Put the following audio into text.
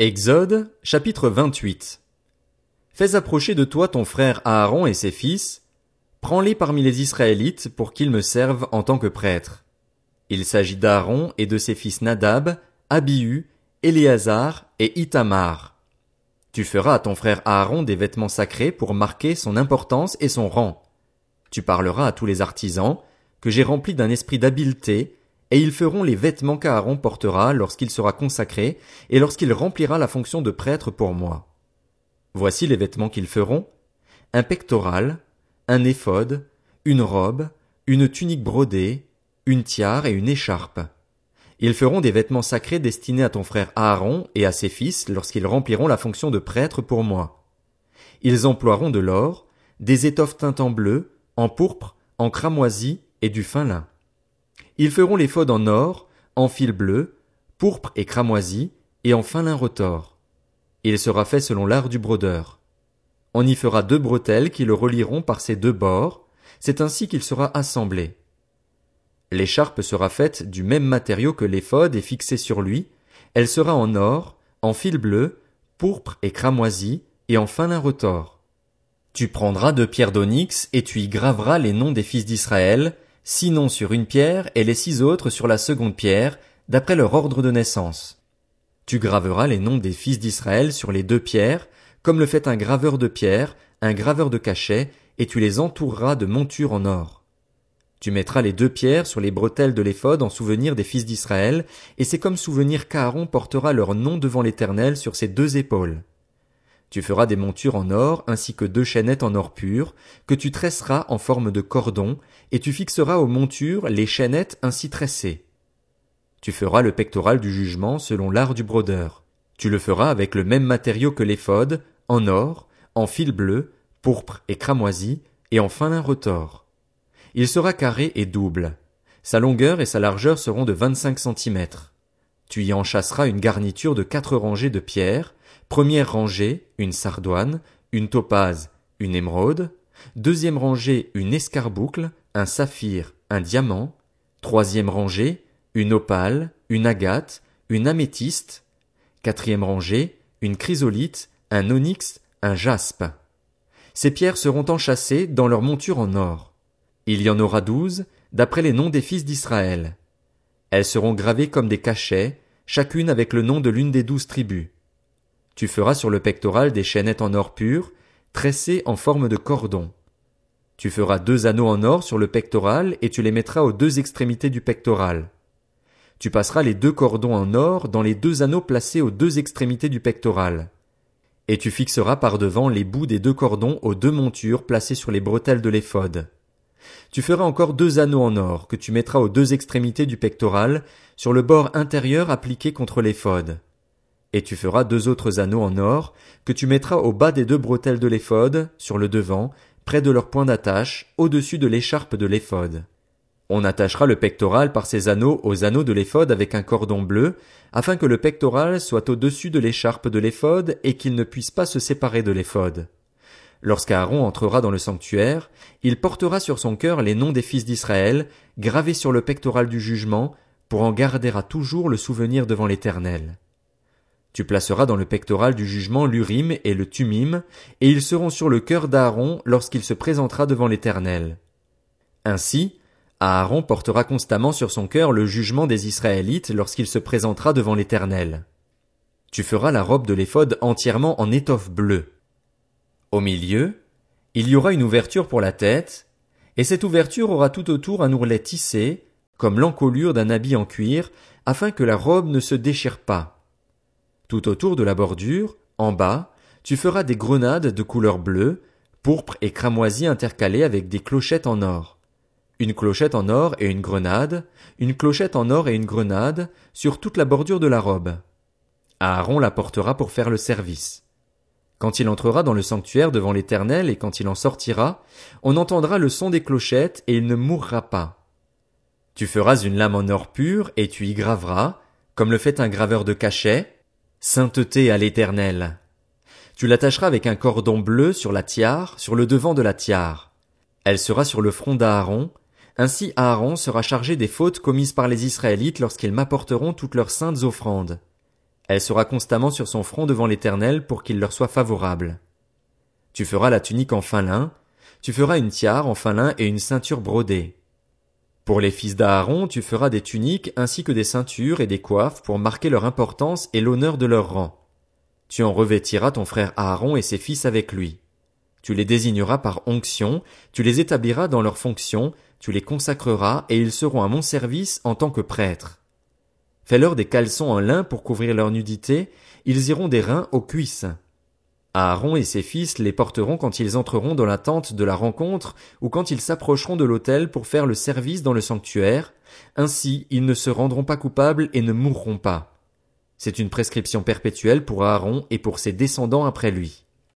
Exode, chapitre 28. Fais approcher de toi ton frère Aaron et ses fils, prends-les parmi les Israélites pour qu'ils me servent en tant que prêtres. Il s'agit d'Aaron et de ses fils Nadab, Abihu, Éléazar et Itamar. Tu feras à ton frère Aaron des vêtements sacrés pour marquer son importance et son rang. Tu parleras à tous les artisans, que j'ai remplis d'un esprit d'habileté, et ils feront les vêtements qu'Aaron portera lorsqu'il sera consacré et lorsqu'il remplira la fonction de prêtre pour moi. Voici les vêtements qu'ils feront. Un pectoral, un éphod, une robe, une tunique brodée, une tiare et une écharpe. Ils feront des vêtements sacrés destinés à ton frère Aaron et à ses fils lorsqu'ils rempliront la fonction de prêtre pour moi. Ils emploieront de l'or, des étoffes teintes en bleu, en pourpre, en cramoisi et du fin lin. Ils feront l'éphod en or, en fil bleu, pourpre et cramoisi, et en fin lin retors. Il sera fait selon l'art du brodeur. On y fera deux bretelles qui le relieront par ses deux bords, c'est ainsi qu'il sera assemblé. L'écharpe sera faite du même matériau que l'éphod et fixée sur lui, elle sera en or, en fil bleu, pourpre et cramoisi, et en fin lin retors. Tu prendras deux pierres d'onyx et tu y graveras les noms des fils d'Israël, six noms sur une pierre et les six autres sur la seconde pierre, d'après leur ordre de naissance. Tu graveras les noms des fils d'Israël sur les deux pierres, comme le fait un graveur de pierre, un graveur de cachet, et tu les entoureras de montures en or. Tu mettras les deux pierres sur les bretelles de l'éphod en souvenir des fils d'Israël, et c'est comme souvenir qu'Aaron portera leur nom devant l'Éternel sur ses deux épaules. Tu feras des montures en or ainsi que deux chaînettes en or pur, que tu tresseras en forme de cordon, et tu fixeras aux montures les chaînettes ainsi tressées. Tu feras le pectoral du jugement selon l'art du brodeur. Tu le feras avec le même matériau que l'éphod, en or, en fil bleu, pourpre et cramoisi, et en fin lin retors. Il sera carré et double. Sa longueur et sa largeur seront de vingt-cinq centimètres. Tu y enchasseras une garniture de quatre rangées de pierres, Première rangée, une sardoine, une topaze, une émeraude. Deuxième rangée, une escarboucle, un saphir, un diamant. Troisième rangée, une opale, une agate, une améthyste. Quatrième rangée, une chrysolite, un onyx, un jaspe. Ces pierres seront enchâssées dans leur monture en or. Il y en aura douze, d'après les noms des fils d'Israël. Elles seront gravées comme des cachets, chacune avec le nom de l'une des douze tribus. Tu feras sur le pectoral des chaînettes en or pur, tressées en forme de cordon. Tu feras deux anneaux en or sur le pectoral et tu les mettras aux deux extrémités du pectoral. Tu passeras les deux cordons en or dans les deux anneaux placés aux deux extrémités du pectoral. Et tu fixeras par devant les bouts des deux cordons aux deux montures placées sur les bretelles de l'éphod. Tu feras encore deux anneaux en or que tu mettras aux deux extrémités du pectoral sur le bord intérieur appliqué contre l'éphod. Et tu feras deux autres anneaux en or, que tu mettras au bas des deux bretelles de l'éphod, sur le devant, près de leur point d'attache, au-dessus de l'écharpe de l'éphod. On attachera le pectoral par ces anneaux aux anneaux de l'éphod avec un cordon bleu, afin que le pectoral soit au-dessus de l'écharpe de l'éphod et qu'il ne puisse pas se séparer de l'éphod. Lorsqu'Aaron entrera dans le sanctuaire, il portera sur son cœur les noms des fils d'Israël, gravés sur le pectoral du jugement, pour en garder à toujours le souvenir devant l'Éternel. Tu placeras dans le pectoral du jugement l'Urim et le Tumim, et ils seront sur le cœur d'Aaron lorsqu'il se présentera devant l'Éternel. Ainsi, Aaron portera constamment sur son cœur le jugement des Israélites lorsqu'il se présentera devant l'Éternel. Tu feras la robe de l'éphod entièrement en étoffe bleue. Au milieu, il y aura une ouverture pour la tête, et cette ouverture aura tout autour un ourlet tissé, comme l'encolure d'un habit en cuir, afin que la robe ne se déchire pas. Tout autour de la bordure, en bas, tu feras des grenades de couleur bleue, pourpre et cramoisi intercalées avec des clochettes en or. Une clochette en or et une grenade, une clochette en or et une grenade, sur toute la bordure de la robe. Aaron la portera pour faire le service. Quand il entrera dans le sanctuaire devant l'Éternel et quand il en sortira, on entendra le son des clochettes et il ne mourra pas. Tu feras une lame en or pur et tu y graveras, comme le fait un graveur de cachet, Sainteté à l'Éternel. Tu l'attacheras avec un cordon bleu sur la tiare, sur le devant de la tiare. Elle sera sur le front d'Aaron. Ainsi Aaron sera chargé des fautes commises par les Israélites lorsqu'ils m'apporteront toutes leurs saintes offrandes. Elle sera constamment sur son front devant l'Éternel pour qu'il leur soit favorable. Tu feras la tunique en fin lin, tu feras une tiare en fin lin et une ceinture brodée. Pour les fils d'Aaron, tu feras des tuniques ainsi que des ceintures et des coiffes pour marquer leur importance et l'honneur de leur rang. Tu en revêtiras ton frère Aaron et ses fils avec lui. Tu les désigneras par onction, tu les établiras dans leurs fonctions, tu les consacreras et ils seront à mon service en tant que prêtres. Fais-leur des caleçons en lin pour couvrir leur nudité, ils iront des reins aux cuisses. Aaron et ses fils les porteront quand ils entreront dans la tente de la rencontre ou quand ils s'approcheront de l'autel pour faire le service dans le sanctuaire, ainsi ils ne se rendront pas coupables et ne mourront pas. C'est une prescription perpétuelle pour Aaron et pour ses descendants après lui.